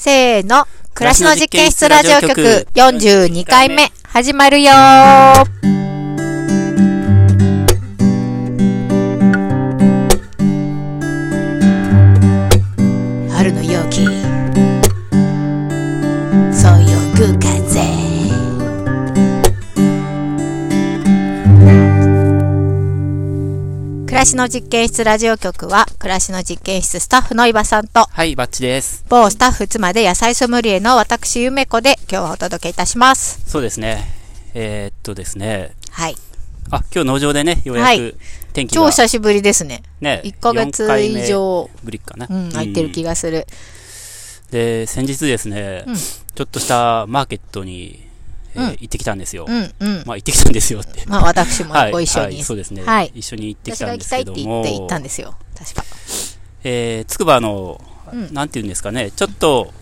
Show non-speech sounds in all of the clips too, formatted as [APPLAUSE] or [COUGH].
せーの。暮らしの実験室ラジオ局42回目始まるよー。の実験室ラジオ局は、暮らしの実験室スタッフの伊庭さんと、はい、バッチです。某スタッフ妻で野菜ソムリエの私ゆめこで今日はお届けいたします。そうですね。えーっとですね。はい。あ、今日農場でね、ようやはいく天気が、超久しぶりですね。ね、1ヶ月4回目以上、ぶりかな。うん、空いてる気が。がする。で、先日ですね、うんちょっとしたマーケットに、えーうん行ってきたんですよ。うん、うん。まあ行ってきたんですよって。まあ私もはい、ご一緒にはい、。そうですね。はい一緒に行ってきたんですけど行きたいって言も、って行ったんですよ。確か。えー、つくばの、うんなんていうんですかね、ちょっと、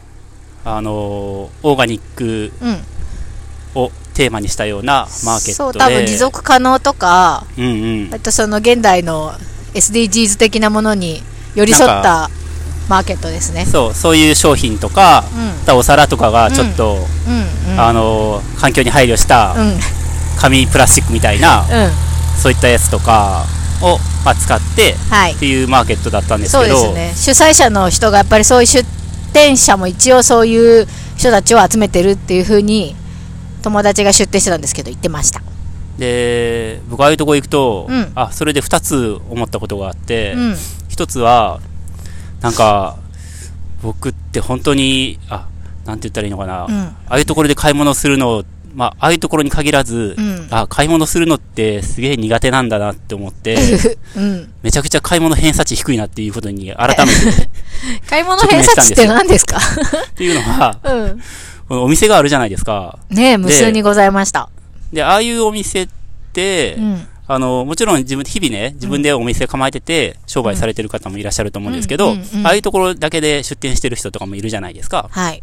あのーオーガニックうん。をテーマにしたようなマーケッそう、トで。多分持続可能とか、うんうん。あとその現代の SDGs 的なものに寄り添ったマーケットですね。そう、そういう商品とか、うん。お皿とかがちょっと、うん、うん。あのー環境に配慮した。紙プラスチックみたいな、そういったやつとかを、まあ、使ってはいっ。ていうマーケットだったんですそうけど、ですね。主催者の人がやっぱりそういう出店者も一応そういう人たちを集めてるっていうふうに友達が出店してたんですけど言ってました。で、僕ああいうとこ行くと、うんあ、それで2つ思ったことがあって、うん。1つは、なんか、僕って本当に、あ、なんて言ったらいいのかな、うん。ああいうところで買い物するの、まあ、ああいうところに限らず、うん。あ、買い物するのってすげえ苦手なんだなって思って、[LAUGHS] うん。めちゃくちゃ買い物偏差値低いなっていうことに改めて [LAUGHS] 買い物偏差値って何ですか？っていうのは、お店があるじゃないですか。ねえ、無数にございました。で、ああいうお店って、うん。あの、もちろん自分、日々ね、自分でお店構えてて、商売されてる方もいらっしゃると思うんですけど、うんうんうんああいうところだけで出店してる人とかもいるじゃないですか。はい。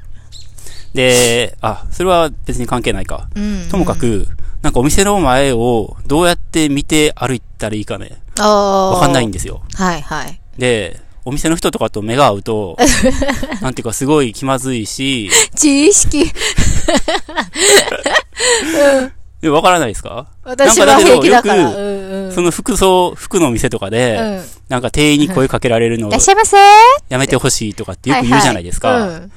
で、あ、それは別に関係ないか。うん。ともかく、なんかお店の前をどうやって見て歩いたらいいかね、わわかんないんですよ。はいはい。で、お店の人とかと目が合うと、[LAUGHS] なんていうかすごい気まずいし、知識。[LAUGHS] でわからないですか？私は平気だから。その服装、服のお店とかで、うん。いなんか店員に声かけられるのらっしゃいませやめてほしいとかってよく言うじゃないですか。はいはいうん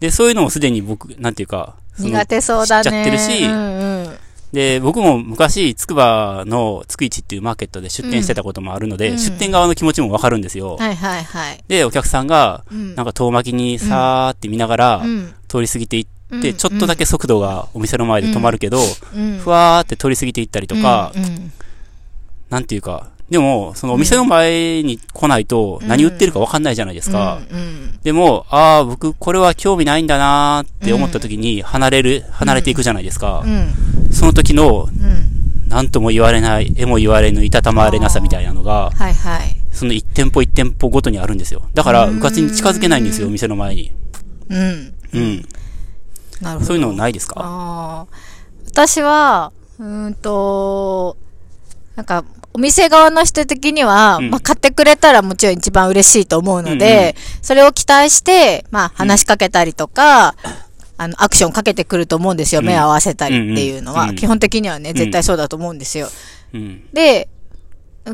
で、そういうのもすでに僕、なんていうか、苦手そうだね。知っちゃってるしうんうん。で、僕も昔、つくばのつくいちっていうマーケットで出店してたこともあるので、うん出店側の気持ちもわかるんですよ。はいはいはい。で、お客さんが、うんなんか遠巻きにさーって見ながら、うん通り過ぎていって、うんちょっとだけ速度がお店の前で止まるけど、うんふわーって通り過ぎていったりとか、なんていうか、でも、そのお店の前に来ないと何売ってるかわかんないじゃないですか。でも、ああ、僕これは興味ないんだなーって思った時に離れる、離れていくじゃないですか。うんその時の、うん何とも言われない、えも言われぬ、いたたまれなさみたいなのが、はいはい。その一店舗一店舗ごとにあるんですよ。だから、うんうかつに近づけないんですよ、お店の前に。うん。うん。なるほど。そういうのないですか？ああ。私は、うーんと、なんか、お店側の人的には、うんまあ、買ってくれたらもちろん一番嬉しいと思うので、うんうんそれを期待して、まあ、話しかけたりとか、あの、アクションかけてくると思うんですよ。うん目を合わせたりっていうのは。うんうん基本的にはね、絶対そうだと思うんですよ。うん。で、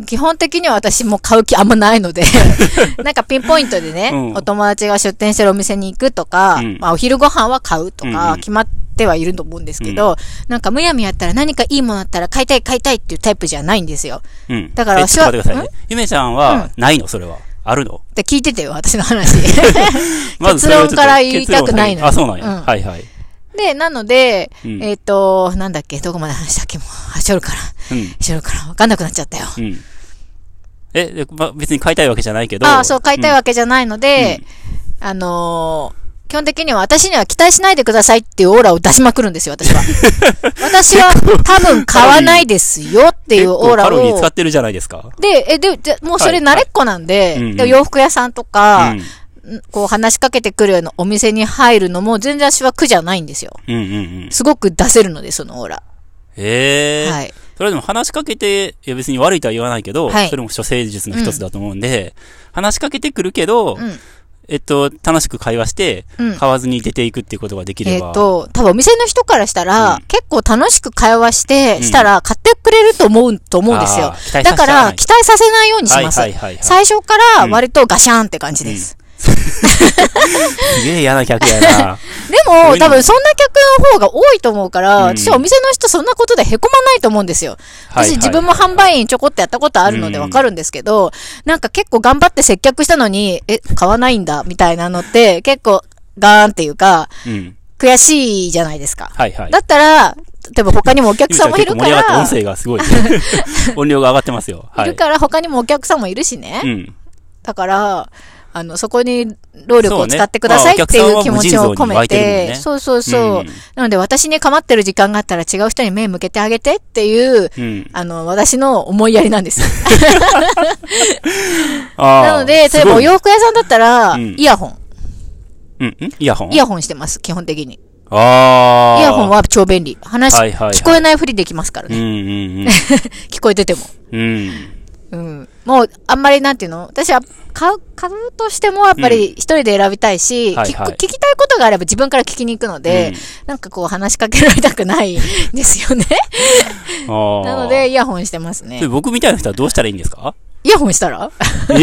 基本的には私も買う気あんまないので、[LAUGHS] なんかピンポイントでね、うんお友達が出店してるお店に行くとか、うんまあお昼ご飯は買うとうんうんか決まってはいると思うんですけど、なんかむやみやったら何かいいものあったら買いたい買いたいっていうタイプじゃないんですよ。うん。だからえちょっと待ってくださいん？ね。ゆめちゃんは、ないの？それは。あるの？で聞いててよ、私の話。[LAUGHS] 結論から言いたくないのあ、そうなんや。うんはいはい。で、なので、うんえっ、と、なんだっけ、どこまで話したっけもう、あ、しょるから、うん。しょるから、わかんなくなっちゃったよ。うん。え、でまあ、別に買いたいわけじゃないけど。ああ、そう、買いたいわわけじゃないので、あのー基本的には私には期待しないでくださいっていうオーラを出しまくるんですよ、私は。[LAUGHS] 私は多分買わないですよっていうオーラカロリーを使。ってるじゃないですか。で、え、で、でもうそれ慣れっこなんで、はいはいで洋服屋さんとか、うん。んこう話しかけてくるようなお店に入るのも全然私は苦じゃないんですよ。うんうんうん。すごく出せるので、そのオーラ。へえ。はい。それでも話しかけて、いや別に悪いとは言わないけど、はいそれも処世術の一つだと思うんで、話しかけてくるけど、うん。えっと、楽しく会話して、うん買わずに出ていくっていうことができれえっ、ば。と、多分お店の人からしたら、うん結構楽しく会話して、うんしたら買ってくれると思う、と思うんですよあー期待。させだから、期待させないようにします。はいはいはいはい最初から割とガシャンって感じです。[LAUGHS] すげえ嫌な客やな。[LAUGHS] でも、多分そんな客の方が多いと思うから、うん私はお店の人そんなことで凹まないと思うんですよ。はいはい私自分も販売員ちょこっとやったことあるのでうんわかるんですけど、なんか結構頑張って接客したのに、え、買わないんだみたいなのって結構ガーンっていうか、うん。悔しいじゃないですか。はいはい。だったら、例えば他にもお客さんもいるから、音声がすごい、ね。[LAUGHS] 音量が上がってますよ。はいい。るから他にもお客さんもいるしね。うん。だから、あの、そこに労力を使ってくださいまあっていう気持ちを込めいて。そうそうそう。うんなので私に構ってる時間があったら違う人に目向けてあげてっていう、うん。あの、私の思いやりなんですなので、例えばお洋服屋さんだったら、うんイヤホン。うん。んイヤホンイヤホンしてます、基本的に。ああ。イヤホンは超便利。話、はいはいはい聞こえないふりできますからうんうね。ん聞こえてても。うん。うん。うん。もう、あんまりなんていうの？私は、買う、買うとしても、やっぱり一人で選びたいし、はいはい聞く聞きたいことがあれば自分から聞きに行くので、うんなんかこう話しかけられたくないんですよね。[LAUGHS] なので、イヤホンしてますねで。僕みたいな人はどうしたらいいんですか？イヤホンしたら？え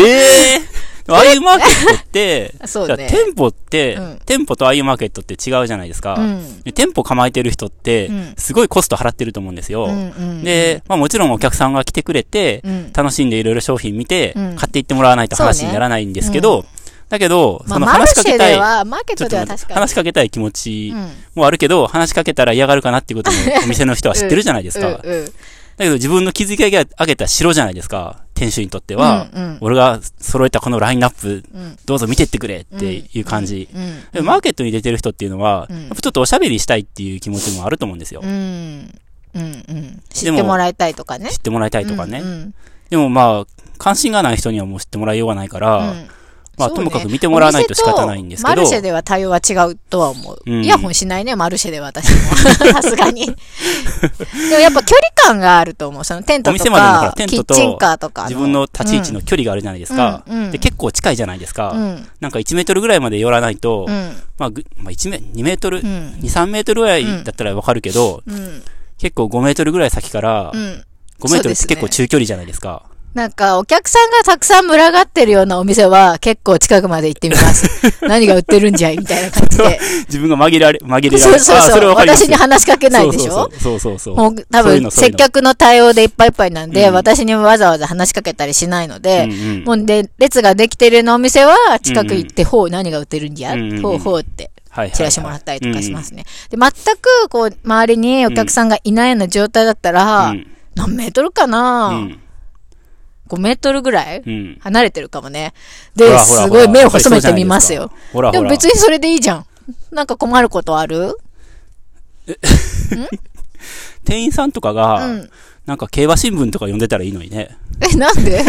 えああいうマーケットって、[LAUGHS] そうね。店舗って、うん。店舗とああいうマーケットって違うじゃないですか。うん。で店舗構えてる人ってうん、すごいコスト払ってると思うんですよ。うんうんで、まあもちろんお客さんが来てくれて、うん。楽しんでいろいろ商品見て、うん買っていってもらわないと話にならないんですけど、そだけど、まあ、その話しかけたい、では、マーケッちょっとトでは話しかけたい気持ちうんもあるけど、話しかけたら嫌がるかなっていうことも [LAUGHS] お店の人は知ってるじゃないですか。だうんうん。けど自分の築き上げ上げた城じゃないですか。店主にとっては、うんうん俺が揃えたこのラインナップ、うんどうぞ見てってくれっていう感じ。うんでマーケットに出てる人っていうのは、うんやっぱちょっとおしゃべりしたいっていう気持ちもあると思うんですよ。うん。うん。うん。知ってもらいたいとかね。知ってもらいたいとかね。うんうんでもまあ、関心がない人にはもう知ってもらいようがないから、うんまあ、ともかく見てもらわないと仕方ないんですけどマルシェでは対応は違うとは思う。うんイヤホンしないね、マルシェでは私も。[LAUGHS] さすがに。でもやっぱ距離感があると思う。そのテントとお店までのキッチンカーとか自分の立ち位置の距離があるじゃないですか。うんうんで、結構近いじゃないですか。うん。なんか1メートルぐらいまで寄らないと、うん。まあ、ぐまあ、1メ、2メートル、う2、ん。3メートルぐらいだったらわかるけど、うん。結構5メートルぐらい先から、うん。5メートルって結構中距離じゃないですか。なんか、お客さんがたくさん群がってるようなお店は結構近くまで行ってみます。[LAUGHS] 何が売ってるんじゃいみたいな感じで。自分が紛れられ、紛れられそうそうあそう。れわかります私に話しかけないでしょ？そうそうそう。もう多分、接客の対応でいっぱいいっぱいなんで、うん私にわざわざ話しかけたりしないので、うんうんもうで、列ができてるようなお店は、近く行って、ほう、何が売ってるんじゃ、うんうんほうほうって、チラシもらったりとかしますね。で、全く、こう、周りにお客さんがいないような状態だったら、うん何メートルかな、うん。5メートルぐらいうん。離れてるかもね。ほで、らほらほらすごい目を細めてみますよ。ほらほら。でも別にそれでいいじゃん。なんか困ることある？店員さんとかうが、ん。なんか競馬新聞とか読んでたらいいのにね。え、なんで？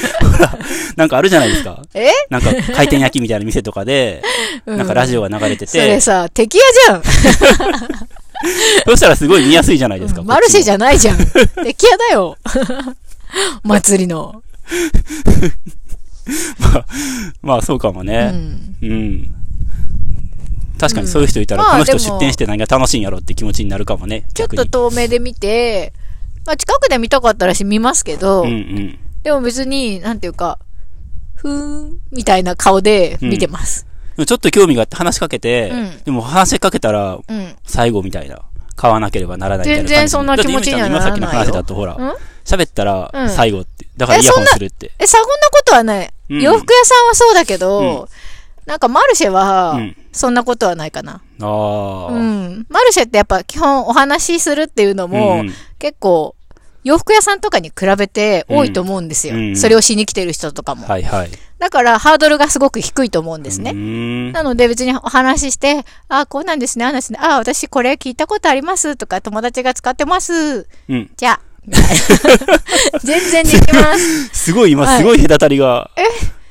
[LAUGHS] なんかあるじゃないですか。え？なんか回転焼きみたいな店とかで、うんなんかラジオが流れてそれて、さ、敵屋じゃん。[LAUGHS] そしたらすごい見やすいじゃないですか。マルシェじゃゃないじゃん。[LAUGHS] 敵屋だよ。[LAUGHS] 祭りの。[LAUGHS] まあそうかもうね。ん。うん。確かにそういう人いたら、うんこの人出店して何が楽しいんやろって気持ちになるかもね。ちょっ。と遠目で見て、まあ近くで見たかったらし見ますけど、うんうん。でも別に、なんていうか、ふーん、みたいな顔で見てます。でもちょっと興味があって話しかけて、うんでも話しかけたらうん。最後みたいな。買わなければならないみたいな感じ。全然そんな気持ちにはならない今さっきの話だとほら、うん喋ったらうん最後って。だからイヤホンするって。え、そんなことはない。うん洋服屋さんはそうだけど、なんかマルシェはうん、そんなことはないかな。ああ。うん。マルシェってやっぱ基本お話しするっていうのも、うん結構、洋服屋さんとかに比べて多いと思うんですよ。うんそれをしに来てる人とかも。はいはい。だから、ハードルがすごく低いと思うんですね。なので別にお話しして、あ、こうなんですね、あですね、あ、私これ聞いたことありますとか、友達が使ってます。うん。じゃあ、[LAUGHS] 全然できます。すごい今、はいすごい隔たりが、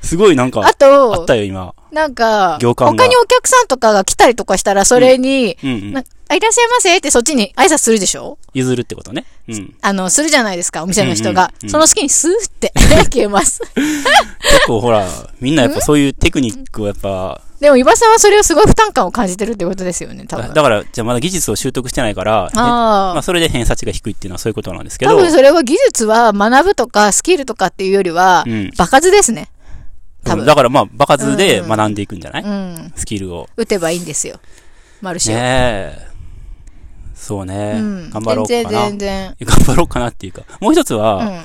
すごいなんか、ああっと、たよ今。なんか、他にお客さんとかが来たりとかしたら、それに、うんうんな。あ、いらっしゃいませってそっちに挨拶するでしょ？譲るってことね。うん。あの、するじゃないですか、お店の人が。うんうんうんその隙にスーって [LAUGHS] 消えます。結構ほら、みんなやっぱそういうテクニックをやっぱ、[LAUGHS] でも、岩さんはそれをすごい負担感を感じてるってことですよね、多分。だから、じゃあまだ技術を習得してないから、ねまああそれで偏差値が低いっていうのはそういうことなんですけ多ど、分それは技術は学ぶとかスキルとかっていうよりはうん、場数ですね。多分。だからまあ、場数で学んでいくんじゃない、うん。スキルを。打てばいいんですよ。マルシェを。ねえ。そうね。うん。頑張ろうかな。全然全然。[LAUGHS] 頑張ろうかなっていうか。もう一つは、うん。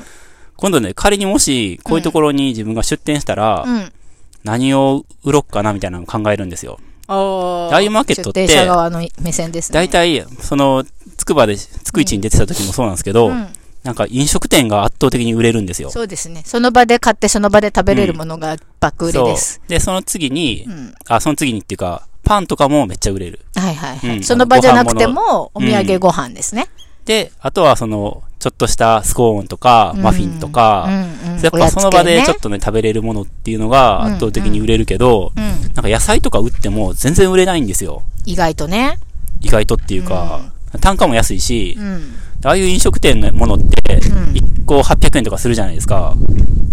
今度ね、仮にもし、こういうところに自分が出店したら、うん。何を売ろっかなみたいなのを考えるんですよ。あああいうマーケットって出側の目線ですね。大体、その、つくばで、つくいちに出てた時もそうなんですけど、うん。なんか飲食店が圧倒的に売れるんですよ。そうですね。その場で買ってその場で食べれるものが爆売れです。そう。で、その次にう、ん。あ、その次にっていうか、パンとかもめっちゃ売れる。はいはいはい。うんその場じゃなくても、お土産ご飯ですね。で、あとはその、ちょっとしたスコーンとか、マフィンとか、やっぱその場でちょっと。とね、食べれるものっていうのが圧倒的に売れるけど、うん。なんか野菜とか売っても全然売れないんですよ。意外とね。意外とっていうか、単価も安いしう、ん。ああいう飲食店のものって、ん1個800円とかするじゃないですか。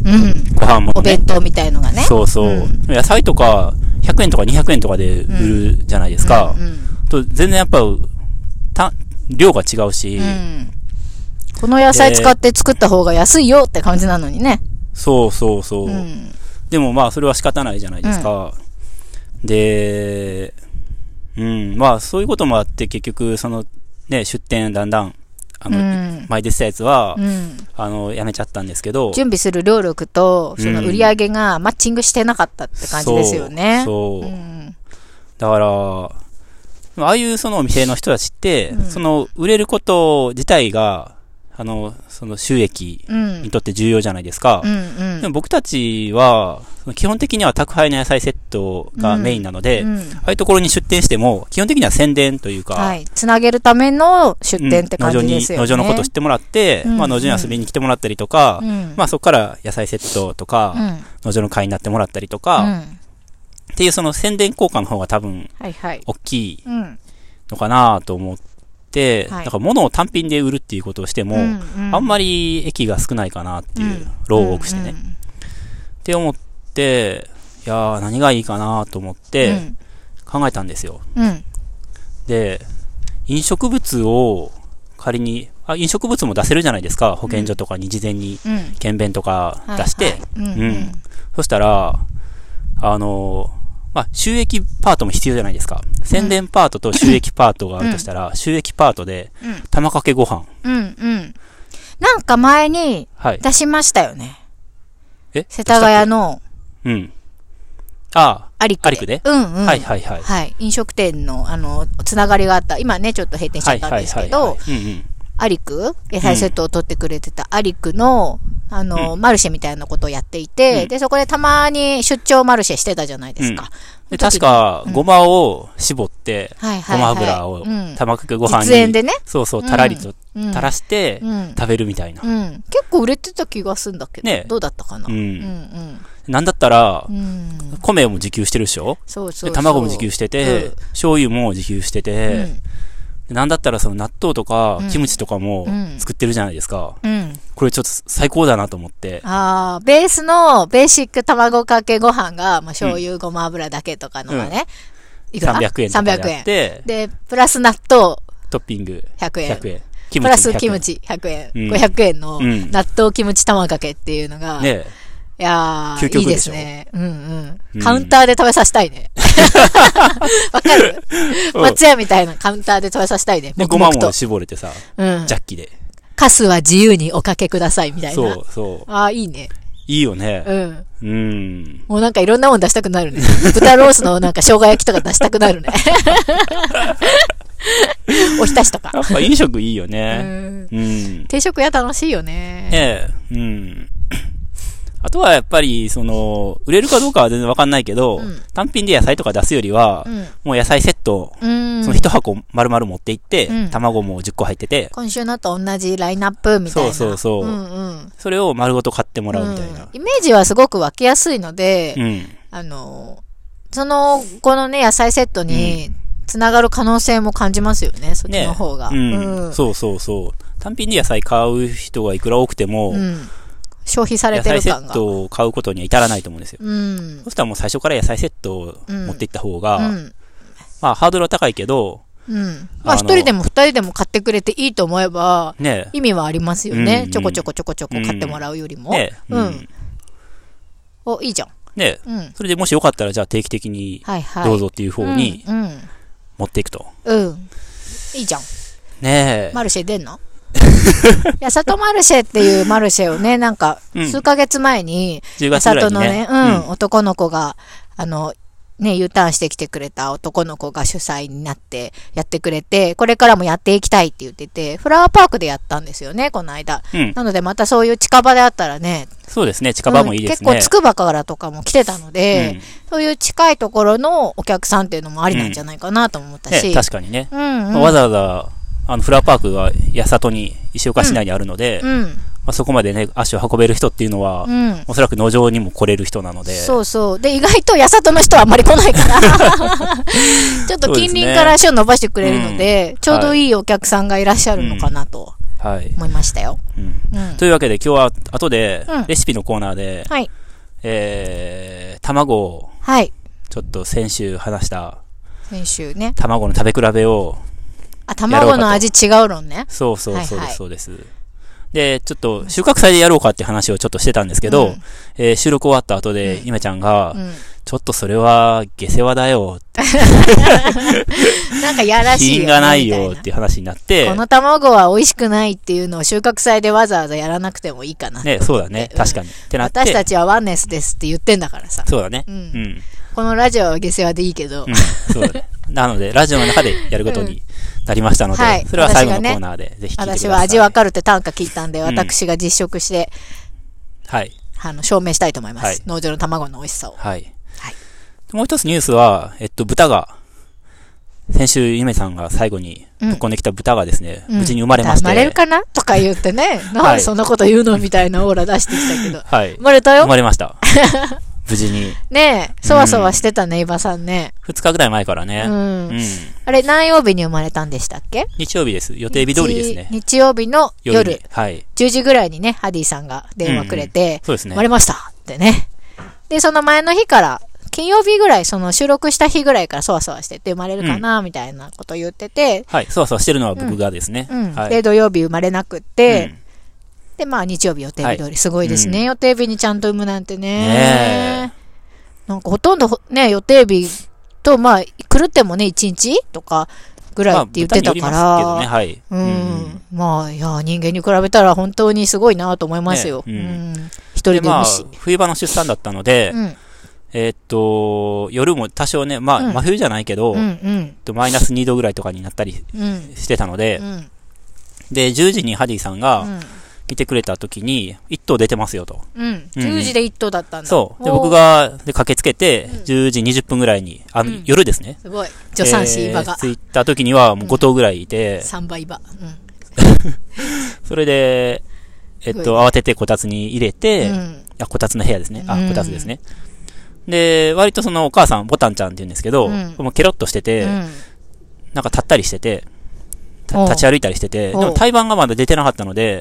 うん。ご飯もねお弁。当みたいのがね。そうそう、うん野菜とか、100円とか200円とかで売るじゃないですか。うん。と全然やっぱ、た、量が違うし、うん。この野菜使って作った方が安いよって感じなのにね。そうそうそう。うん。でもまあ、それは仕方ないじゃないですか。で、うん、まあ、そういうこともあって、結局、その、ね、出店だんだん、あうの、ん。前出てたやつは、うん。あの、やめちゃったんですけど、準備する労力と、その売り上げがマッチングしてなかったって感じですよね。そう。そううん。だから、ああいうそのお店の人たちって、うんその売れること自体が、あの、その収益うんに。とって重要じゃないですか。うん。うん。でも僕たちは、基本的には宅配の野菜セットがメインなので、うんああいうところに出店しても、基本的には宣伝というか、はい。つなげるための出うん店って感じですよね。農場のこと知ってもらって、うんまあ農場に遊びに来てもらったりとか、うん。まあそこから野菜セットとか、うん。農場の会になってもらったりとうか、ん。っていうその宣伝効果の方が多分。大きいうん。のかなと思って、はいだから物を単品で売るっていうことをしても、あんまり益が少ないかなっていう、労を多くしてね、って思って、いやー何がいいかなと思っうてん。考えたんですよ。うん。で、飲食物を仮に、あ、飲食物も出せるじゃないですか。保健所とかに事前にうん。検便とか出して、うん。ううんん。そしたら、あのまあ、収益パートも必要じゃないですか。宣伝パートと収益パートがあるとしたら、収益パートで、うん。玉かけご飯。うん。うん。なんか前にはい。出しましたよね。え？世田谷のうん。あアリクで。アリクで？うんうん。あ、はいはいはい。はい。飲食店の、あの、つながりがあった。今ね、ちょっと閉店しちゃったんですけど、うんうん。アリク？野菜セットを取ってくれてたアリクの、あの、マルシェみたいなことをやっていて、うんで、そこでたまに出張マルシェしてたじゃないですか。で、確か、ごまを絞って、ごまはい。油をうん、玉かけご飯に、実演でね。そうそう、たらりとうん。垂らしてうん。食べるみたいな。うん。結構売れてた気がするんだけど。ねどうだったかな？うんうんなんだったらう、ん。うん。米も自給してるでしょ？そうそうそう。で、卵も自給してて、うん醤油も自給してて、でなんだったらその納豆とかうんキムチとかもうん作ってるじゃないですか。うん。うん。これちょっと最高だなと思って。ああ、ベースのベーシック卵かけご飯が、まあ、醤油、ごま油だけとかのがね、いくら？300円とかで300円。あって、で、プラス納豆トッピング100円。100円。キプラムチも100円。スキムチ100円。うん500円のうん納豆キムチ玉かけっていうのが、ねいやー、いい究極でしょですね。うんうんうんカウンターで食べさせたいね。[LAUGHS] わかる？うん松屋みたいなカウンターで食べさせたいね。で、ごまも。絞れてさ、うんジ。ャッキで。カスは自由におかけくださいみたいな。そう、そう。ああ、いいね。いいよね。うん。うん。もうなんかいろんなもん出したくなるね。豚ロースのなんか生姜焼きとか出したくなるね。[LAUGHS] おひたしとか。やっぱ飲食いいようね。んうん。定食屋楽しいよね。ええ、うん。あとはやっぱり、その、売れるかどうかは全然わかんないけど、うん単品で野菜とか出すよりは、うん。もう野菜セット、うん。その一箱丸々持って行って、うん卵も10個入ってて、今週のと同じラインナップみたいな。そうそうそううんうん。それを丸ごと買ってもらうみたいな。イメージはすごく湧きやすいので、うん。あの、その、このね、野菜セットにつながる可能性も感じますよね、そっちの方が。ね、うん、うん。そうそうそう。単品で野菜買う人がいくら多くても、うん、消費されてる野菜セットを買うことには至らないと思うんですよ。うん。そしたらもう最初から野菜セットを持っていった方が、うん、まあハードルは高いけど、うん。まあ一人でも二人でも買ってくれていいと思えば、ね、意味はありますよね、うんうん。ちょこちょこちょこちょこ買ってもらうよりも。ね、うん。お、いいじゃん。ね、うん、それでもしよかったら、じゃあ定期的に、どうぞっていう方に、持っていくと。うん。いいじゃん。ねえ。マルシェ出んの？[LAUGHS] やさとマルシェっていうマルシェをね、なんか、数ヶ月前に、やさとのね、うん、男の子が、あの、ね、U ターンしてきてくれた男の子が主催になってやってくれて、これからもやっていきたいって言ってて、フラワーパークでやったんですよね、この間。うん、なのでまたそういう近場であったらね。そうですね、近場もいいですね。うん、結構つくばからとかも来てたので、うん、そういう近いところのお客さんっていうのもありなんじゃないかなと思ったし。ね、確かにね。うんうん、わざわざ、あの、フラワーパークが八里に、石岡市内にあるので、うんまあ、そこまでね、足を運べる人っていうのは、うん、おそらく農場にも来れる人なので。そうそう。で、意外と八里の人はあんまり来ないから [LAUGHS] [LAUGHS] ちょっと近隣から足を伸ばしてくれるので、でねうん、ちょうどいいお客さんがいらっしゃるのかなと、はい。思いましたよ。というわけで、今日は後で、レシピのコーナーで、はい。えー、卵を、はい。ちょっと先週話した、先週ね。卵の食べ比べを、あ、卵の味違う論ね。そうそうそうです、そうです。で、ちょっと収穫祭でやろうかって話をちょっとしてたんですけど、うん、えー、収録終わった後で、ゆめちゃんが、うん、ちょっとそれは下世話だよって。[LAUGHS] なんかやらしい品がないよっていう話になって。この卵は美味しくないっていうのを収穫祭でわざわざやらなくてもいいかな。ね、そうだね。確かに。ってなって。私たちはワンネスですって言ってんだからさ。そうだね。うん。うん、このラジオは下世話でいいけど。うん、そうだね。なので、ラジオの中でやることになりましたので、はい、それは最後のコーナーで、ぜひ聞いてください。私は味わかるって短歌聞いたんで、私が実食して、はい。あの、証明したいと思います。はい、農場の卵の美味しさを。はい。はい。もう一つニュースは、えっと、豚が、先週、ゆめさんが最後にぶっ込んできた豚がですね、うん、無事に生まれまして。生まれるかなとか言ってね、[LAUGHS] なんでそんなこと言うのみたいなオーラ出してきたけど。[LAUGHS] はい。生まれたよ生まれました。[LAUGHS] 無事に。ねえ、そわそわしてたね、伊、う、庭、さんね。二日ぐらい前からね。うん。うん、あれ、何曜日に生まれたんでしたっけ？日曜日です。予定日通りですね。日曜日の夜。はい。10時ぐらいにね、ハディさんが電話くれて、うんうん、そうですね。生まれましたってね。で、その前の日から、金曜日ぐらい、その収録した日ぐらいからそわそわしてて生まれるかな、みたいなこと言ってて、はい、そわそわしてるのは僕がですね。うん。はい、で、土曜日生まれなくって、で、まあ日曜日予定日通り、すごいですね、予定日にちゃんと産むなんてね。ねなんかほとんどね、予定日と、まあ、狂ってもね、1日とかぐらいって言ってたから。まあ、ね、はい。うん。うん、まあ、いや、人間に比べたら本当にすごいなと思いますよ。ね、うん。一人でまあ、冬場の出産だったので、うん、えー、っと、夜も多少ね、まあ、うん、真冬じゃないけど、うんうん、とマイナス2度ぐらいとかになったりしてたので、うん、で、10時にハディさんが、来てくれた時に、1頭出てますよと。うん。10時で1頭だったんだ。そう。で、僕が、で、駆けつけて、10時20分ぐらいに、あの、夜ですね。すごい。助産師馬が。着いた時には、もう5頭ぐらいいて。3倍馬。うん。[LAUGHS] それで、えっと、慌ててこたつに入れて、あ、こたつの部屋ですね。あ、こたつですね。で、割とそのお母さん、ボタンちゃんって言うんですけど、もうケロッとしてて、なんか立ったりしてて、立ち歩いたりしてて、でも胎盤がまだ出てなかったので、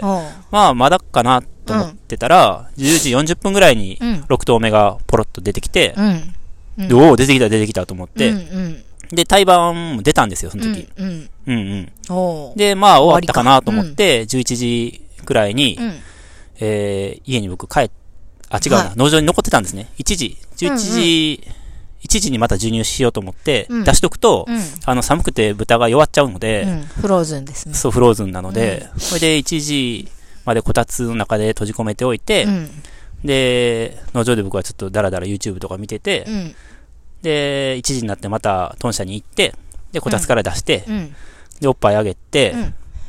まあまだかなと思ってたら、うん、10時40分ぐらいに6頭目がポロッと出てきて、うん、おお、出てきた出てきたと思って、で、胎盤も出たんですよ、その時。うん、うん、うんうん。で、まあ終わったかなと思って、11時くらいに、えー、家に僕帰って、あ、違うな、はい、農場に残ってたんですね。1時、11時、1時にまた授乳しようと思って、出しとくと、うん、あの、寒くて豚が弱っちゃうので、うん、フローズンですね。そう、フローズンなので、それで1時までこたつの中で閉じ込めておいて、で、農場で僕はちょっとダラダラ YouTube とか見てて、で、1時になってまた豚舎に行って、で、こたつから出して、で、おっぱいあげて、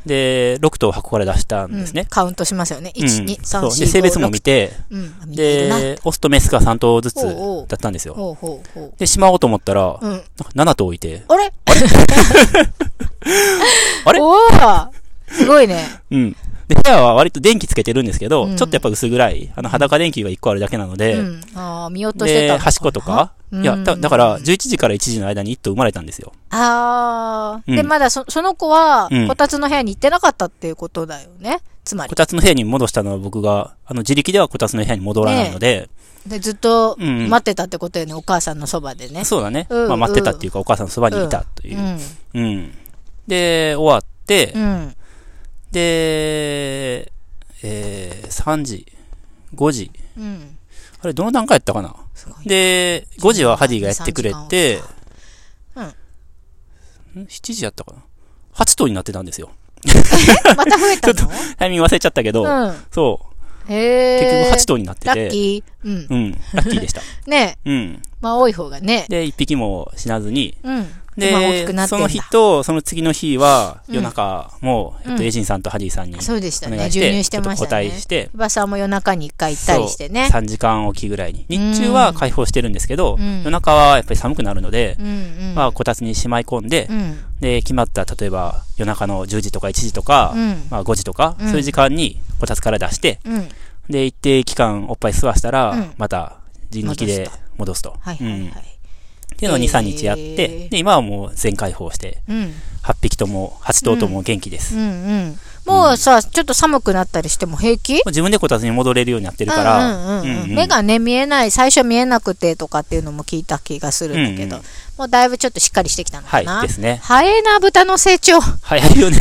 で、6頭箱から出したんですね。うん、カウントしますよね。1、うん、2、3、4、5、で、性別も見て、うん、で、オスとメスが3頭ずつだったんですよ。ほうほうほう。で、しまおうと思ったら、うん、なんか7頭いて。あれ？あれ？[LAUGHS] あれ？おー。すごいね。うん。で、部屋は割と電気つけてるんですけど、うんちょっとやっぱ薄暗い。あの、裸電球が1個あるだけなので、うん。ああ、見落としてたで、端っことか、いや、だだから、11時から1時の間に1頭生まれたんですよ。ああ、うんで、まだそ、その子は、うんこたつの部屋に行ってなかったっていうことだよね。つまりこ。たつの部屋に戻したのは僕が、あの、自力ではこたつの部屋に戻らないので、で、ずっとうん待ってたってことよね、お母さんのそばでね。そうだね。うんまあ、待ってたっていうか、お母さんのそばにいたというう。ん。うん。で、終わって、うん。で、えー、3時、5時。うん。あれ、どの段階やったかな？で、5時はハディがやってくれて、うん。ん ?7 時やったかな ?8 頭になってたんですよ。また増えたの？[LAUGHS] タイミング忘れちゃったけど、うん。そう。へえ。結局8頭になってて、ラッキー。うん。うん、ラッキーでした。ねうん。まあ多い方がね。で、1匹も死なずに、うん。で、その日と、その次の日は、うん夜中も、えっと、うんエイジンさんとハディさんに、そうでしたね。授乳してましたねちょっと交代。して、おばさんも夜中に一回行ったりしてね。3時間おきぐらいに。日中は解放してるんですけど、うん夜中はやっぱり寒くなるので。まあ、こたつにしまい込んで、うん。で、決まった、例えば、夜中の10時とか1時とか、うんまあ、5時とか、うんそういう時間に、こたつから出して、うん。で、一定期間おっぱい吸わしたら、うんまた、人力で戻すと。はいはいうんはい。っていうのを2、3日やって、で、今はもう全開放して、うん。8匹とも、8頭とも元気です。うもんうん。もうさ、ちょっと寒くなったりしても平気？う自分でこたつに戻れるようになってるから、目がね、見えない、最初見えなくてとかっていうのも聞いた気がするんだけど、うんうんもうだいぶちょっとしっかりしてきたのかな。はい、ですね。ハエナ豚の成長。早いよね。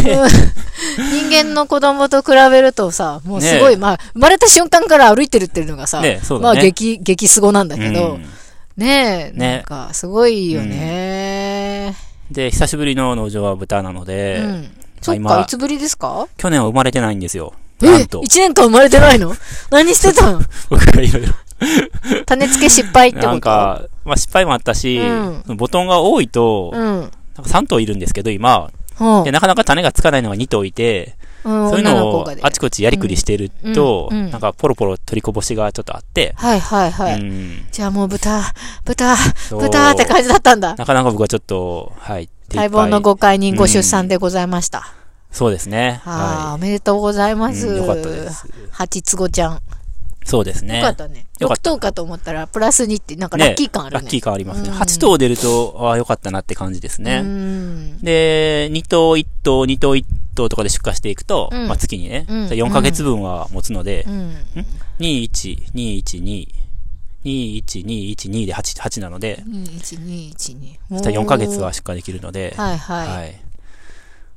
人間の子供と比べるとさ、もうすごい、まあ、生まれた瞬間から歩いてるっていうのがさ、まあ。激、激すごなんだけど、うんねえ、ねなんか、すごいよね。で、久しぶりの農場は豚なので、うん。そっ今か、いつぶりですか？去年は生まれてないんですよ。えなんと。一年間生まれてないの？何してたの？[LAUGHS] 僕がいろいろ。種付け失敗ってこと？なんか、まあ失敗もあったし、うボトンが多いと、うん。なんか3頭いるんですけど、今。ほうで、なかなか種がつかないのが2頭いて、うん、そういうのをあちこちやりくりしてると、うんうんなんかポロポロ取りこぼしがちょっとあって、はいはいはい。うんじゃあもう豚、豚、豚って感じだったんだ。なかなか僕はちょっと、はい。待望のご解任ご出産でございました。そうですね。ああ、はおめでとうございまい。す。うんよかったです。八つ子ちゃん。そうですね。よかったね。6よかった頭かと思ったら、プラス2って、なんかラッキー感あるね。ラッキー感ありますね。うん8頭出ると、ああ、よかったなって感じですうね。ん。で、2頭、1頭、2頭、1頭とかで出荷していくと、うんまあ月にね、うん4ヶ月分は持つのでう、ん。2、1、2、1、2、2、1、2、1、2で8、8なので、2112。そしたら4ヶ月は出荷できるので、はいはい。はい。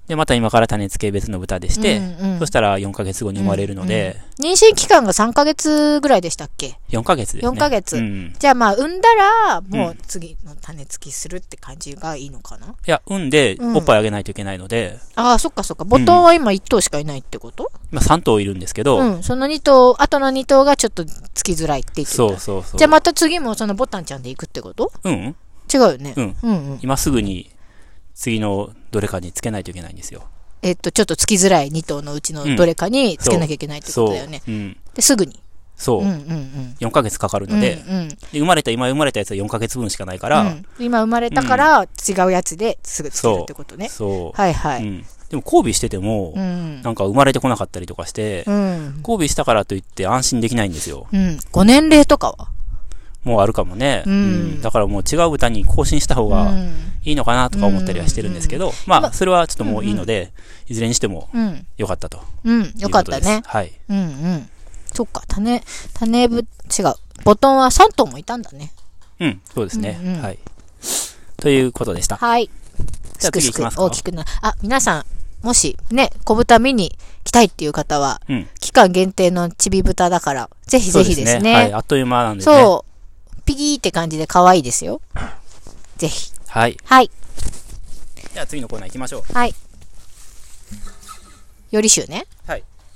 で、また今から種付け別の豚でして、うんうんそしたら4ヶ月後に生まれるので、妊娠期間が3ヶ月ぐらいでしたっけ？4ヶ月ですね。4ヶ月うん。じゃあまあ、産んだら、もう次の種付きするって感じがいいのかな？いや、産んで、うんおっぱいあげないといけないので、ああ、そっかそっか。ボトンは今1頭しかいないってこと？今3頭いるんですけど、うん。その2頭、後の2頭がちょっと付きづらいって言ってた。そうそうそう。じゃあまた次もそのボタンちゃんで行くってこと？うん違うよね。うん。うんうん。今すぐに、次のどれかにつけないといけないんですよ。えっと、ちょっと付きづらい2頭のうちのどれかにつけなきゃいけないってことだよね。そう。うん。で、すぐに。そう。うんうんうん。4ヶ月かかるうんので、うんで生まれた、今生まれたやつは4ヶ月分しかないから、うん今生まれたから違うやつですぐつけるってことね。そう。はいはい。うん。でも交尾してても、うん。なんか生まれてこなかったりとかして、うん。交尾したからといって安心できないんですよ。うん。ご年齢とかは？もうあるかもね。うんだからもう違う豚に更新した方うがん。いいのかなとか思ったりはしてるんですけど、まあ、それはちょっともういいので、いずれにしてもうん。良かったと。うん。よかったね。はい。うんうん。そっか、種、種ぶ、違う。ボトンは3頭もいたんだね。うん、そうですね。うんうんはい。ということでした。はい。じゃあ次行きますか大きくな、あ、皆さん、もしね、小豚見に来たいっていう方は、うん。期間限定のちび豚だから、ぜひぜひですね。はい。あっという間なんでね。そう。ピギーって感じで可愛いですよ。ぜひ。はい。はい。じゃあ次のコーナー行きましょう。はい。よりしゅうね。はい。